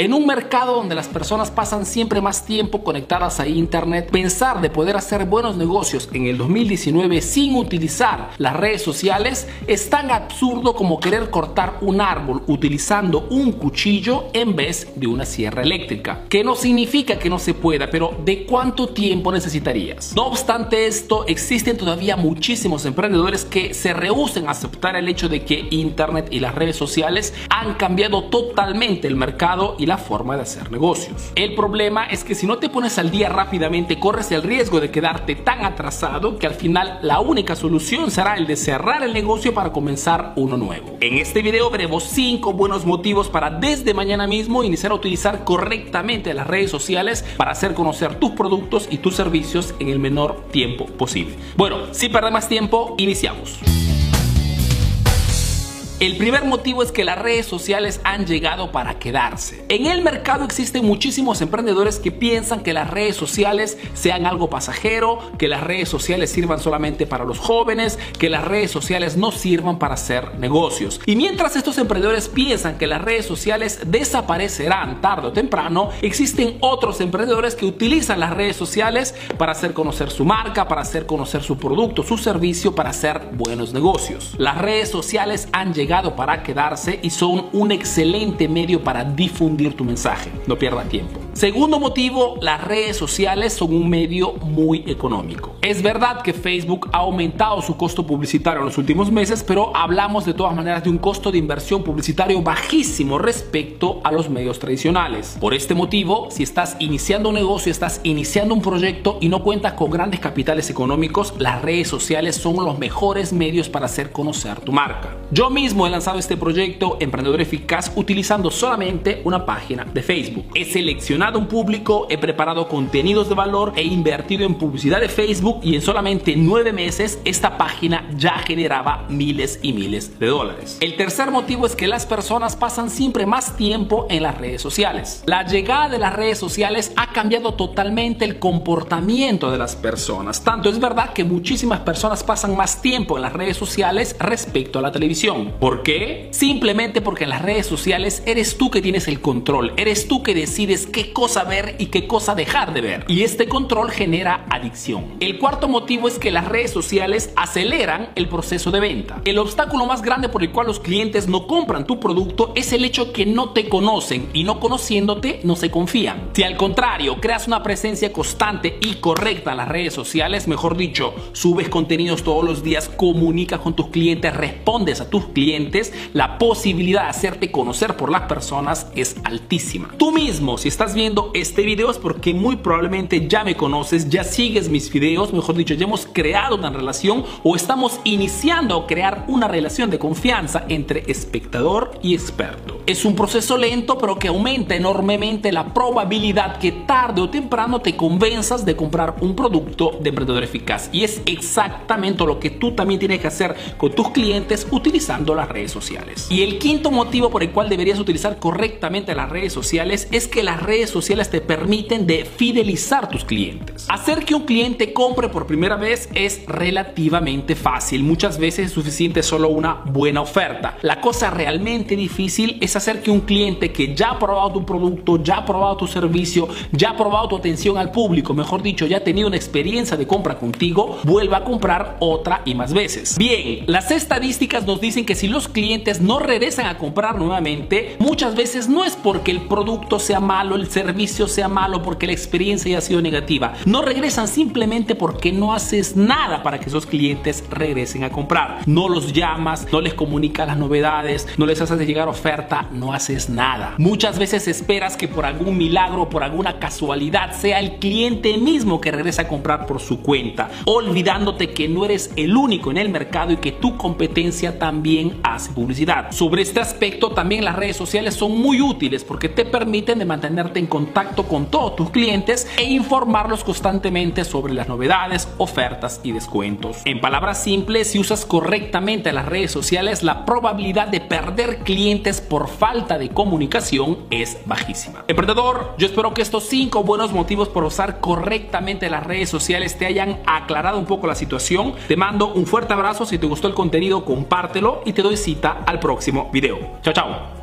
En un mercado donde las personas pasan siempre más tiempo conectadas a Internet, pensar de poder hacer buenos negocios en el 2019 sin utilizar las redes sociales es tan absurdo como querer cortar un árbol utilizando un cuchillo en vez de una sierra eléctrica. Que no significa que no se pueda, pero ¿de cuánto tiempo necesitarías? No obstante esto, existen todavía muchísimos emprendedores que se rehúsen a aceptar el hecho de que Internet y las redes sociales han cambiado totalmente el mercado y la forma de hacer negocios. El problema es que si no te pones al día rápidamente corres el riesgo de quedarte tan atrasado que al final la única solución será el de cerrar el negocio para comenzar uno nuevo. En este video veremos 5 buenos motivos para desde mañana mismo iniciar a utilizar correctamente las redes sociales para hacer conocer tus productos y tus servicios en el menor tiempo posible. Bueno, sin perder más tiempo, iniciamos. El primer motivo es que las redes sociales han llegado para quedarse. En el mercado existen muchísimos emprendedores que piensan que las redes sociales sean algo pasajero, que las redes sociales sirvan solamente para los jóvenes, que las redes sociales no sirvan para hacer negocios. Y mientras estos emprendedores piensan que las redes sociales desaparecerán tarde o temprano, existen otros emprendedores que utilizan las redes sociales para hacer conocer su marca, para hacer conocer su producto, su servicio, para hacer buenos negocios. Las redes sociales han llegado para quedarse y son un excelente medio para difundir tu mensaje. No pierdas tiempo. Segundo motivo, las redes sociales son un medio muy económico. Es verdad que Facebook ha aumentado su costo publicitario en los últimos meses, pero hablamos de todas maneras de un costo de inversión publicitario bajísimo respecto a los medios tradicionales. Por este motivo, si estás iniciando un negocio, estás iniciando un proyecto y no cuentas con grandes capitales económicos, las redes sociales son los mejores medios para hacer conocer tu marca. Yo mismo he lanzado este proyecto Emprendedor Eficaz utilizando solamente una página de Facebook. He seleccionado un público, he preparado contenidos de valor, he invertido en publicidad de Facebook y en solamente nueve meses esta página ya generaba miles y miles de dólares. El tercer motivo es que las personas pasan siempre más tiempo en las redes sociales. La llegada de las redes sociales ha cambiado totalmente el comportamiento de las personas. Tanto es verdad que muchísimas personas pasan más tiempo en las redes sociales respecto a la televisión. ¿Por qué? Simplemente porque en las redes sociales eres tú que tienes el control, eres tú que decides qué cosa ver y qué cosa dejar de ver. Y este control genera adicción. El cuarto motivo es que las redes sociales aceleran el proceso de venta. El obstáculo más grande por el cual los clientes no compran tu producto es el hecho que no te conocen y no conociéndote no se confían. Si al contrario creas una presencia constante y correcta en las redes sociales, mejor dicho, subes contenidos todos los días, comunicas con tus clientes, respondes a tus clientes, la posibilidad de hacerte conocer por las personas es altísima. Tú mismo, si estás viendo este video es porque muy probablemente ya me conoces, ya sigues mis videos, mejor dicho, ya hemos creado una relación o estamos iniciando a crear una relación de confianza entre espectador y experto. Es un proceso lento pero que aumenta enormemente la probabilidad que tarde o temprano te convenzas de comprar un producto de emprendedor eficaz y es exactamente lo que tú también tienes que hacer con tus clientes utilizando las redes sociales. Y el quinto motivo por el cual deberías utilizar correctamente las redes sociales es que las redes sociales te permiten de fidelizar tus clientes. Hacer que un cliente compre por primera vez es relativamente fácil. Muchas veces es suficiente solo una buena oferta. La cosa realmente difícil es hacer que un cliente que ya ha probado tu producto, ya ha probado tu servicio, ya ha probado tu atención al público, mejor dicho, ya ha tenido una experiencia de compra contigo, vuelva a comprar otra y más veces. Bien, las estadísticas nos dicen que si los clientes no regresan a comprar nuevamente, muchas veces no es porque el producto sea malo, el servicio servicio sea malo porque la experiencia haya sido negativa. No regresan simplemente porque no haces nada para que esos clientes regresen a comprar. No los llamas, no les comunicas las novedades, no les haces llegar oferta, no haces nada. Muchas veces esperas que por algún milagro, por alguna casualidad, sea el cliente mismo que regresa a comprar por su cuenta, olvidándote que no eres el único en el mercado y que tu competencia también hace publicidad. Sobre este aspecto, también las redes sociales son muy útiles porque te permiten de mantenerte en contacto con todos tus clientes e informarlos constantemente sobre las novedades, ofertas y descuentos. En palabras simples, si usas correctamente las redes sociales, la probabilidad de perder clientes por falta de comunicación es bajísima. Emprendedor, yo espero que estos 5 buenos motivos por usar correctamente las redes sociales te hayan aclarado un poco la situación. Te mando un fuerte abrazo, si te gustó el contenido compártelo y te doy cita al próximo video. Chao, chao.